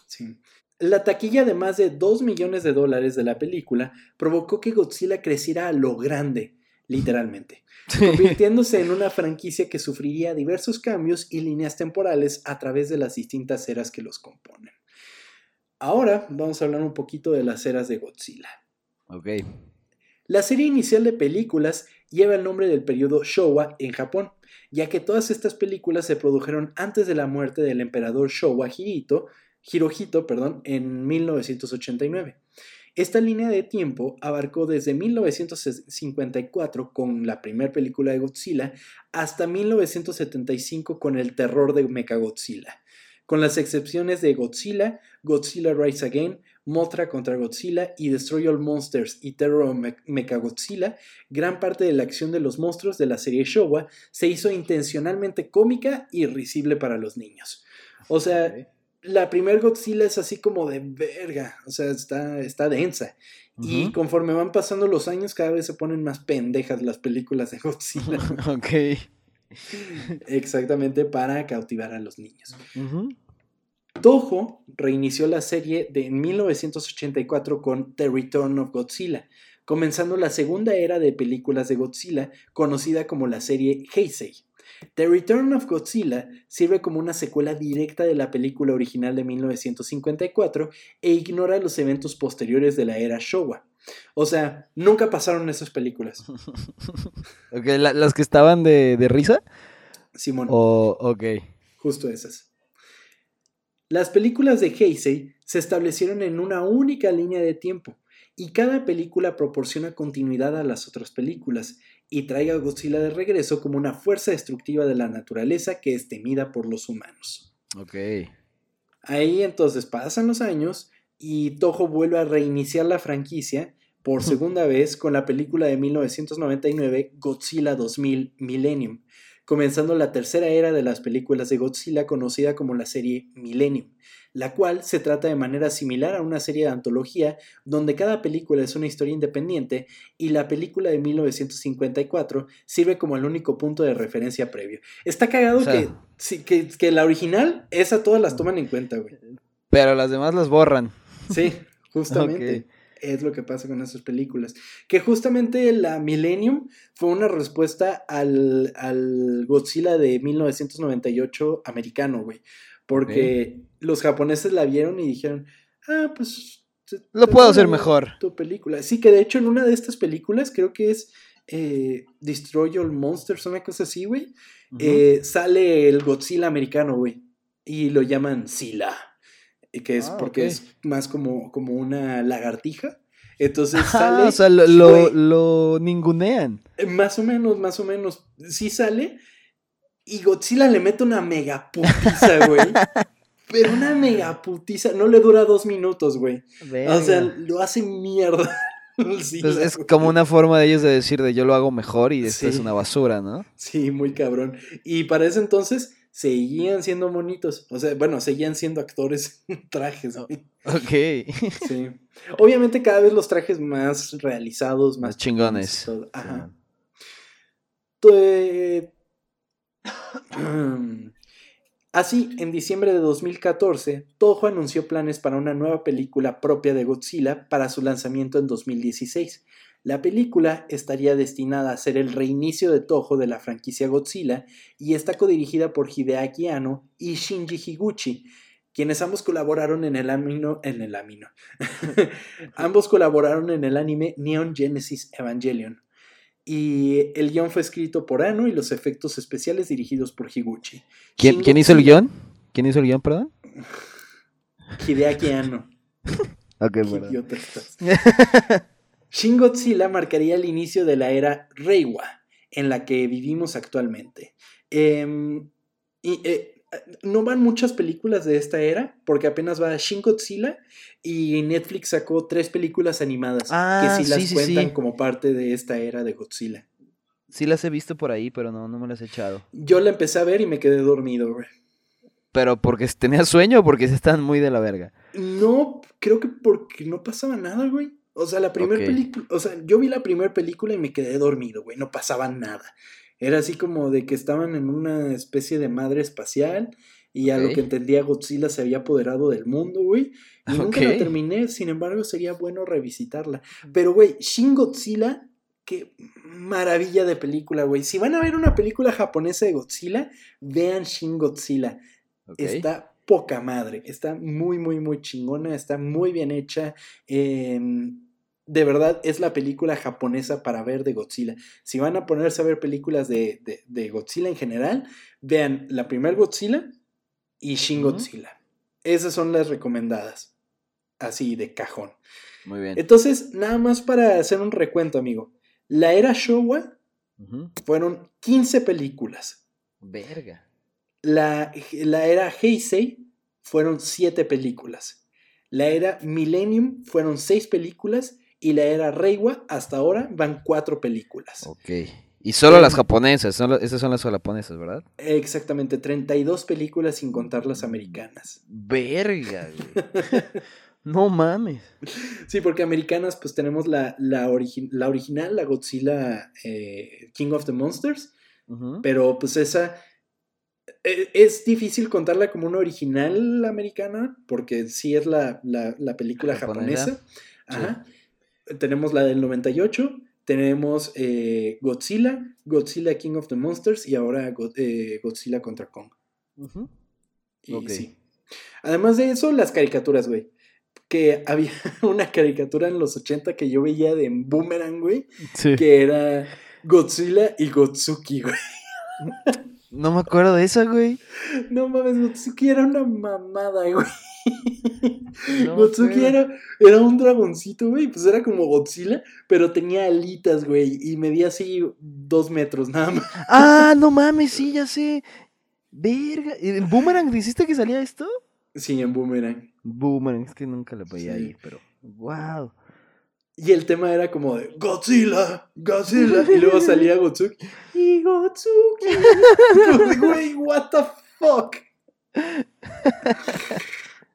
Sí. La taquilla de más de 2 millones de dólares de la película provocó que Godzilla creciera a lo grande, literalmente, convirtiéndose en una franquicia que sufriría diversos cambios y líneas temporales a través de las distintas eras que los componen. Ahora vamos a hablar un poquito de las eras de Godzilla.
Ok.
La serie inicial de películas lleva el nombre del periodo Showa en Japón, ya que todas estas películas se produjeron antes de la muerte del emperador Showa Hirohito, Hirohito perdón, en 1989. Esta línea de tiempo abarcó desde 1954 con la primera película de Godzilla hasta 1975 con el terror de Mechagodzilla, con las excepciones de Godzilla, Godzilla Rise Again, Mothra contra Godzilla y Destroy All Monsters y Terror Me- Mechagodzilla, gran parte de la acción de los monstruos de la serie Showa se hizo intencionalmente cómica y risible para los niños. O sea, la primer Godzilla es así como de verga, o sea, está, está densa. Y conforme van pasando los años, cada vez se ponen más pendejas las películas de Godzilla.
ok.
Exactamente para cautivar a los niños. Toho reinició la serie de 1984 con The Return of Godzilla, comenzando la segunda era de películas de Godzilla, conocida como la serie Heisei. The Return of Godzilla sirve como una secuela directa de la película original de 1954 e ignora los eventos posteriores de la era Showa. O sea, nunca pasaron esas películas.
Ok, la- ¿Las que estaban de, de risa?
Simón.
O, ok.
Justo esas. Las películas de Heisei se establecieron en una única línea de tiempo y cada película proporciona continuidad a las otras películas y traiga a Godzilla de regreso como una fuerza destructiva de la naturaleza que es temida por los humanos.
Ok.
Ahí entonces pasan los años y Toho vuelve a reiniciar la franquicia por segunda vez con la película de 1999 Godzilla 2000 Millennium, comenzando la tercera era de las películas de Godzilla conocida como la serie Millennium, la cual se trata de manera similar a una serie de antología donde cada película es una historia independiente y la película de 1954 sirve como el único punto de referencia previo. Está cagado
O sea-
que, sí, que, que la original, esa todas las toman en cuenta, güey.
Pero las demás las borran.
Sí, justamente. Es lo que pasa con esas películas. Que justamente la Millennium fue una respuesta al, al Godzilla de 1998 americano, güey. Porque los japoneses la vieron y dijeron, ah, pues...
Lo puedo hacer mejor.
Tu película. Sí, que de hecho en una de estas películas, creo que es eh, Destroy All Monsters, una cosa así, güey. Eh, sale el Godzilla americano, güey. Y lo llaman Sila. eh, Que es
Ah,
porque es más como, como una lagartija. Entonces
Ah,
sale.
o sea, lo, lo, ningunean.
Más o menos, más o menos. Sí sale. Y Godzilla le mete una mega putiza, güey. Pero una mega putiza. No le dura dos minutos, güey. O sea, lo hace mierda.
Entonces es
güey.
como una forma de ellos de decir de yo lo hago mejor y esto es una basura, ¿no?
Sí, muy cabrón. Y para ese entonces seguían siendo monitos. O sea, bueno, seguían siendo actores en trajes. güey.
Ok.
Sí. Obviamente cada vez los trajes más realizados, más,
Más chingones.
Ajá.
Sí.
Tu- Así, en diciembre de 2014, Toho anunció planes para una nueva película propia de Godzilla para su lanzamiento en 2016. La película estaría destinada a ser el reinicio de Toho de la franquicia Godzilla y está codirigida por Hideaki Anno y Shinji Higuchi, quienes ambos colaboraron en el amino, en el amino. ambos colaboraron en el anime Neon Genesis Evangelion. Y el guion fue escrito por Anno y los efectos especiales dirigidos por Higuchi.
¿Quién,
Shin
quién hizo el guion? ¿Quién hizo el guion, perdón?
Hideaki Anno.
Ok,
Qué
perdón.
idiota estás. Shin Godzilla marcaría el inicio de la era Reiwa, en la que vivimos actualmente. Em, y, eh, no van muchas películas de esta era, porque apenas va Shin Godzilla y Netflix sacó tres películas animadas
Ah,
que sí las
sí,
cuentan
sí.
como parte de esta era de Godzilla.
Sí las he visto por ahí, pero no, no me las he echado.
Yo la empecé a ver y me quedé dormido, güey.
Pero porque tenía sueño o porque se están muy de la verga.
No, creo que porque no pasaba nada, güey. O sea, la primera película, o sea, yo vi la primera película y me quedé dormido, güey, no pasaba nada. Era así como de que estaban en una especie de madre espacial y a lo que entendía Godzilla se había apoderado del mundo, güey. Y nunca la terminé, sin embargo, sería bueno revisitarla. Pero, güey, Shin Godzilla, qué maravilla de película, güey. Si van a ver una película japonesa de Godzilla, vean Shin Godzilla. Está poca madre, está muy, muy, muy chingona, está muy bien hecha. em, de verdad, es la película japonesa para ver de Godzilla. Si van a ponerse a ver películas de, de- de Godzilla en general, vean la primer Godzilla y Shin. Godzilla. Esas son las recomendadas. Así de cajón.
Muy bien.
Entonces, nada más para hacer un recuento, amigo. La era Showa fueron 15 películas.
Verga.
La, la era Heisei fueron siete películas. La era Millennium fueron seis películas. Y la era Reiwa hasta ahora van cuatro películas.
Ok. Y solo las japonesas, solo, esas son las japonesas, ¿verdad?
Exactamente, 32 películas sin contar las americanas.
Verga, güey. no mames.
Sí, porque americanas pues tenemos la, la, origi- la original, la Godzilla eh, King of the Monsters, pero pues esa eh, es difícil contarla como una original americana, porque sí es la, la- la película
Japonesa.
japonesa. Ajá. Tenemos la del 98, tenemos eh, Godzilla, Godzilla King of the Monsters y ahora eh, Godzilla contra Kong.
Ujú.
Y sí. Además de eso, las caricaturas, güey. Que había una caricatura en los 80 que yo veía de Boomerang, güey,
Sí.
que era Godzilla y Gotsuki, güey.
No me acuerdo de esa, güey.
No mames, Gotsuki era una mamada, güey.
No
Gotsuki era, era un dragoncito, güey. Pues era como Godzilla, pero tenía alitas, güey. Y medía así dos metros, nada más.
Ah, no mames, sí, ya sé. Verga. ¿En Boomerang dijiste que salía esto?
Sí, en Boomerang.
Boomerang, es que nunca lo veía
Sí.
ahí, pero. ¡Wow!
Y el tema era como de Godzilla, Godzilla. Y luego salía Gotsuki. Y Gotsuki. Güey, what the fuck.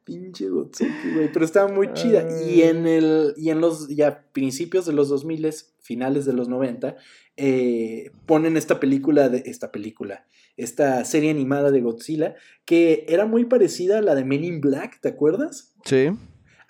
Pinche Gotsuki, güey. Pero estaba muy chida. Y en el. Y en los ya principios de los 2000, finales de los 90, eh, ponen esta película de. Esta película. Esta serie animada de Godzilla. Que era muy parecida a la de Men in Black, ¿te acuerdas?
Sí.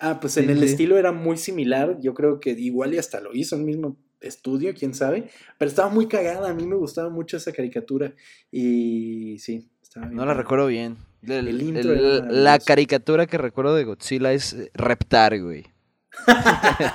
Ah, pues
Sí,
en el
sí.
estilo era muy similar. Yo creo que igual y hasta lo hizo el mismo estudio, quién sabe. Pero estaba muy cagada. A mí me gustaba mucho esa caricatura. Y sí, bien.
No la recuerdo bien. El-
El intro
el-
era
la caricatura que recuerdo de Godzilla es eh, Reptar, güey.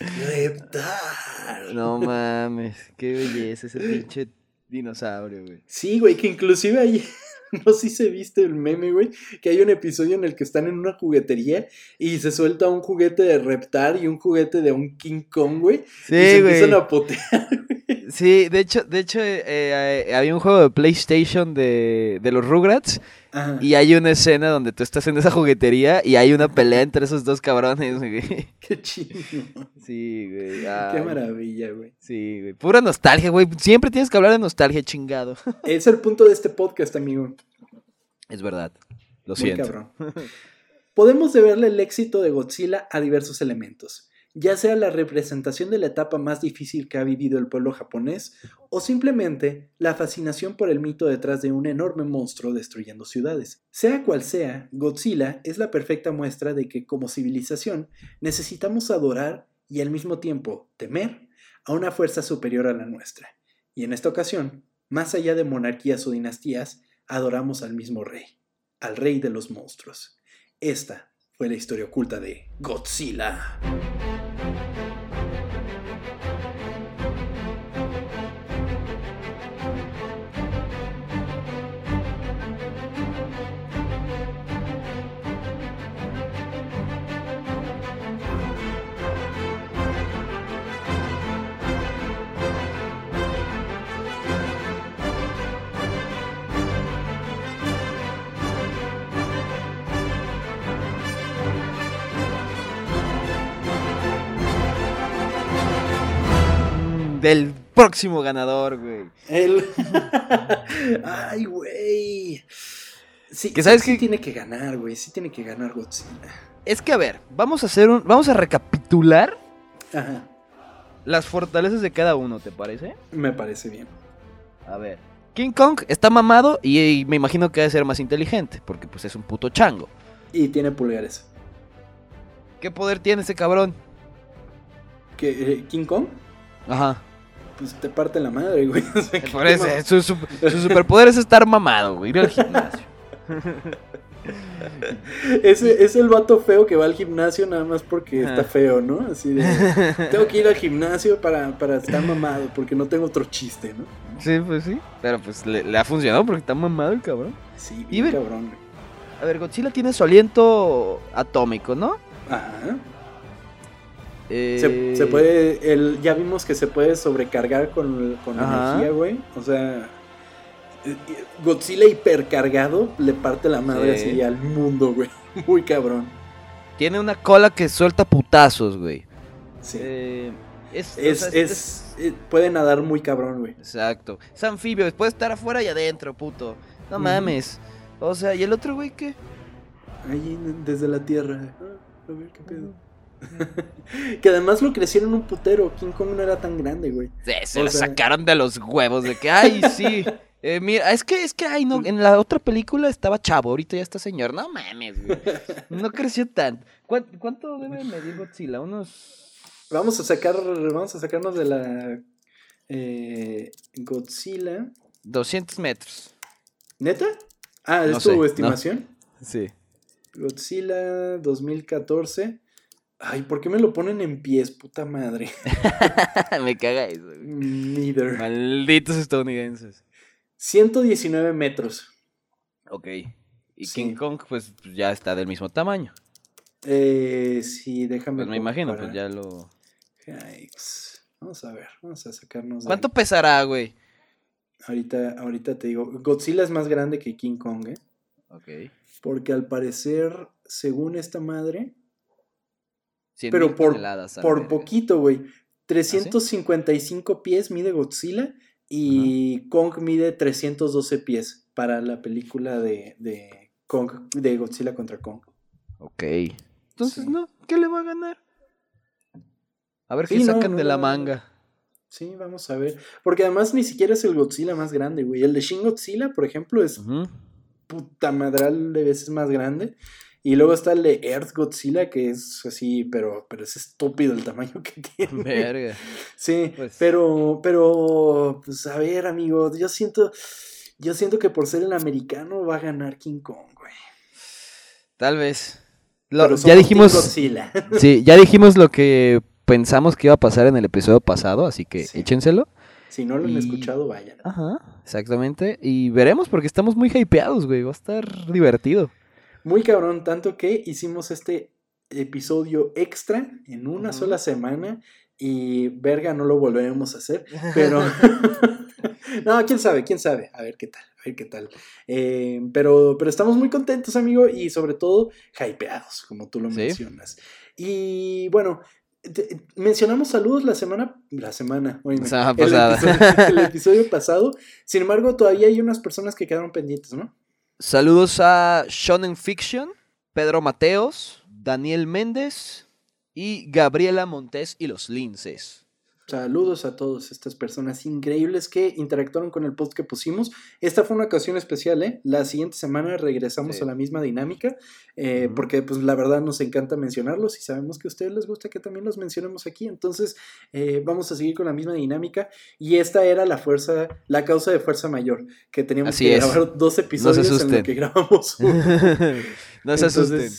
Reptar.
No mames, qué belleza ese pinche dinosaurio, güey.
Sí, güey, que inclusive ahí. No sé si se viste el meme, güey, que hay un episodio en el que están en una juguetería y se suelta un juguete de Reptar y un juguete de un King Kong, güey. y se
Sí, güey.
empiezan a potear.
Sí, de hecho, de hecho eh, eh, había un juego de PlayStation de, de los Rugrats
Ajá.
y hay una escena donde tú estás en esa juguetería y hay una pelea entre esos dos cabrones, güey.
Qué chido.
Sí, güey.
Qué maravilla, güey.
Sí, güey. Pura nostalgia, güey. Siempre tienes que hablar de nostalgia, chingado.
Es el punto de este podcast, amigo.
Es verdad. Lo
Muy
siento.
cabrón. Podemos deberle el éxito de Godzilla a diversos elementos, ya sea la representación de la etapa más difícil que ha vivido el pueblo japonés o simplemente la fascinación por el mito detrás de un enorme monstruo destruyendo ciudades. Sea cual sea, Godzilla es la perfecta muestra de que como civilización necesitamos adorar y al mismo tiempo temer a una fuerza superior a la nuestra. Y en esta ocasión, más allá de monarquías o dinastías, adoramos al mismo rey, al rey de los monstruos. Esta fue la historia oculta de Godzilla.
Del próximo ganador, güey.
El... Ay, güey. Sí,
Que sabes
sí
que-
tiene que ganar, güey. Sí tiene que ganar Godzilla.
Es que a ver, vamos a hacer un. Vamos a recapitular
Ajá.
las fortalezas de cada uno, ¿te parece?
Me parece bien.
A ver. King Kong está mamado y, y me imagino que debe ser más inteligente, porque pues es un puto chango.
Y tiene pulgares.
¿Qué poder tiene ese cabrón?
¿Que eh, King Kong?
Ajá.
Pues te parte la madre, güey. O sea,
Por
¿qué
eso, su, su- su superpoder es estar mamado, güey. Ir al gimnasio.
Ese es el vato feo que va al gimnasio nada más porque está feo, ¿no? Así de. Tengo que ir al gimnasio para, para estar mamado porque no tengo otro chiste, ¿no?
Sí, pues sí. Pero pues le, le ha funcionado porque está mamado el cabrón.
Sí, bien cabrón. güey.
A ver, Godzilla tiene su aliento atómico, ¿no?
Ajá.
Eh,
Se, se puede. El, ya vimos que se puede sobrecargar con, con energía, güey. O sea. eh, Godzilla hipercargado le parte la madre
Sí.
así al mundo, güey. Muy cabrón.
Tiene una cola que suelta putazos, güey.
Sí.
Eh, Es, o
Es,
sea,
es, eh, puede nadar muy cabrón, güey.
Exacto. Es anfibio, puede estar afuera y adentro, puto. No mames. O sea, ¿y el otro güey qué?
Ahí desde la tierra. Ah, a ver qué pedo. que además lo crecieron un putero. King Kong no era tan grande, güey.
Sí, se
O
lo
sea-
sacaron de los huevos de que, ay, sí. Eh, mira, es que, es que, ay, no, en la otra película estaba chavo, ahorita ya está señor. No mames, güey. No creció tanto. ¿Cuán- ¿Cuánto debe medir Godzilla? Unos...
Vamos a sacar, vamos a sacarnos de la eh, Godzilla.
200 metros.
¿Neta? Ah, ¿es
No
tu
sé, no.
estimación?
Sí.
Godzilla 2014. Ay, ¿por qué me lo ponen en pies, puta madre?
Me caga eso. güey.
Neither.
Malditos estadounidenses.
119 metros.
Ok. Y
Sí.
King Kong, pues ya está del mismo tamaño.
Eh, sí, déjame.
Pues me imagino, pues ya lo.
Yikes. Vamos a ver, vamos a sacarnos. de-
¿Cuánto pesará, güey?
Ahorita, ahorita te digo. Godzilla es más grande que King Kong, ¿eh?
Ok.
Porque al parecer, según esta madre,
100
pero por, por poquito, güey. 355 pies mide Godzilla y Kong mide 312 pies para la película de, de, Kong, de Godzilla contra Kong.
Ok. Entonces,
Sí.
no, ¿qué le va a ganar? A ver
Sí,
qué
no,
sacan
no,
de la manga.
Sí, vamos a ver. Porque además ni siquiera es el Godzilla más grande, güey. El de Shin Godzilla, por ejemplo, es
Ujú.
puta madral de veces más grande. Y luego está el de Earth Godzilla, que es así, pero, pero es estúpido el tamaño que tiene.
Verga.
Sí,
Pues-
pero, pero, pues a ver, amigo, yo siento, yo siento que por ser el americano va a ganar King Kong, güey.
Tal vez. Lo- ya dijimos.
Godzilla.
Sí, ya dijimos lo que pensamos que iba a pasar en el episodio pasado, así que
Sí.
échenselo.
si no lo han
Y-
escuchado, vayan.
Ajá, exactamente. Y veremos porque estamos muy hypeados, güey. Va a estar divertido.
Muy cabrón, tanto que hicimos este episodio extra en una sola semana y verga, no lo volveremos a hacer, pero... no, quién sabe, quién sabe, a ver qué tal, a ver qué tal. Eh, pero, pero estamos muy contentos, amigo, y sobre todo hypeados, como tú lo
Sí.
mencionas. Y bueno... te- mencionamos saludos la semana, la semana, oíme,
La semana
el episodio- el episodio pasado. Sin embargo, todavía hay unas personas que quedaron pendientes, ¿no?
Saludos a Shonen Fiction, Pedro Mateos, Daniel Méndez y Gabriela Montes y los Linces.
Saludos a todas estas personas increíbles que interactuaron con el post que pusimos. Esta fue una ocasión especial, ¿eh? La siguiente semana regresamos
Sí.
a la misma dinámica, eh, porque pues la verdad nos encanta mencionarlos y sabemos que a ustedes les gusta que también los mencionemos aquí. Entonces eh, vamos a seguir con la misma dinámica y esta era la fuerza, la causa de fuerza mayor, que teníamos
Así
que
es.
grabar dos episodios en
asusten.
lo que grabamos
no se asusten.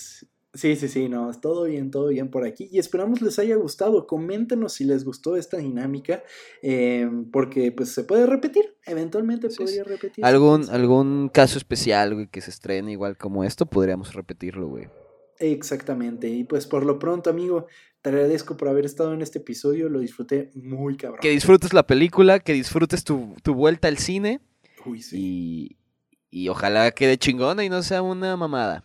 Sí, sí, sí, no, todo bien, todo bien por aquí. Y esperamos les haya gustado. Coméntenos si les gustó esta dinámica, eh, porque pues se puede repetir. Eventualmente
Sí,
podría
sí.
repetir.
Algún, algún caso especial, güey, que se estrene igual como esto, podríamos repetirlo, güey.
Exactamente. Y pues por lo pronto, amigo, te agradezco por haber estado en este episodio. Lo disfruté muy cabrón.
Que disfrutes la película, que disfrutes tu, tu vuelta al cine
Uy, sí.
y, y ojalá quede chingona y no sea una mamada.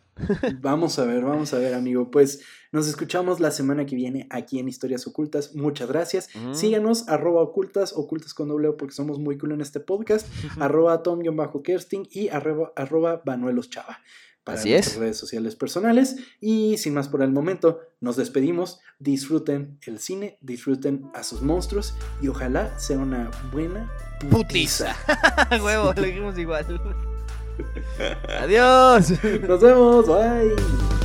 Vamos a ver, vamos a ver, amigo. Pues nos escuchamos la semana que viene aquí en Historias Ocultas. Muchas gracias.
Ujú.
Síganos, arroba ocultas, ocultas con doble porque somos muy cool en este podcast. arroba tom-kersting y arroba, arroba Banuelos Chava. Para
Así
nuestras
es.
redes sociales personales. Y sin más por el momento, nos despedimos. Disfruten el cine, disfruten a sus monstruos y ojalá sea una buena
Putiza. Huevo, lo dijimos igual. Adiós.
Nos vemos, bye.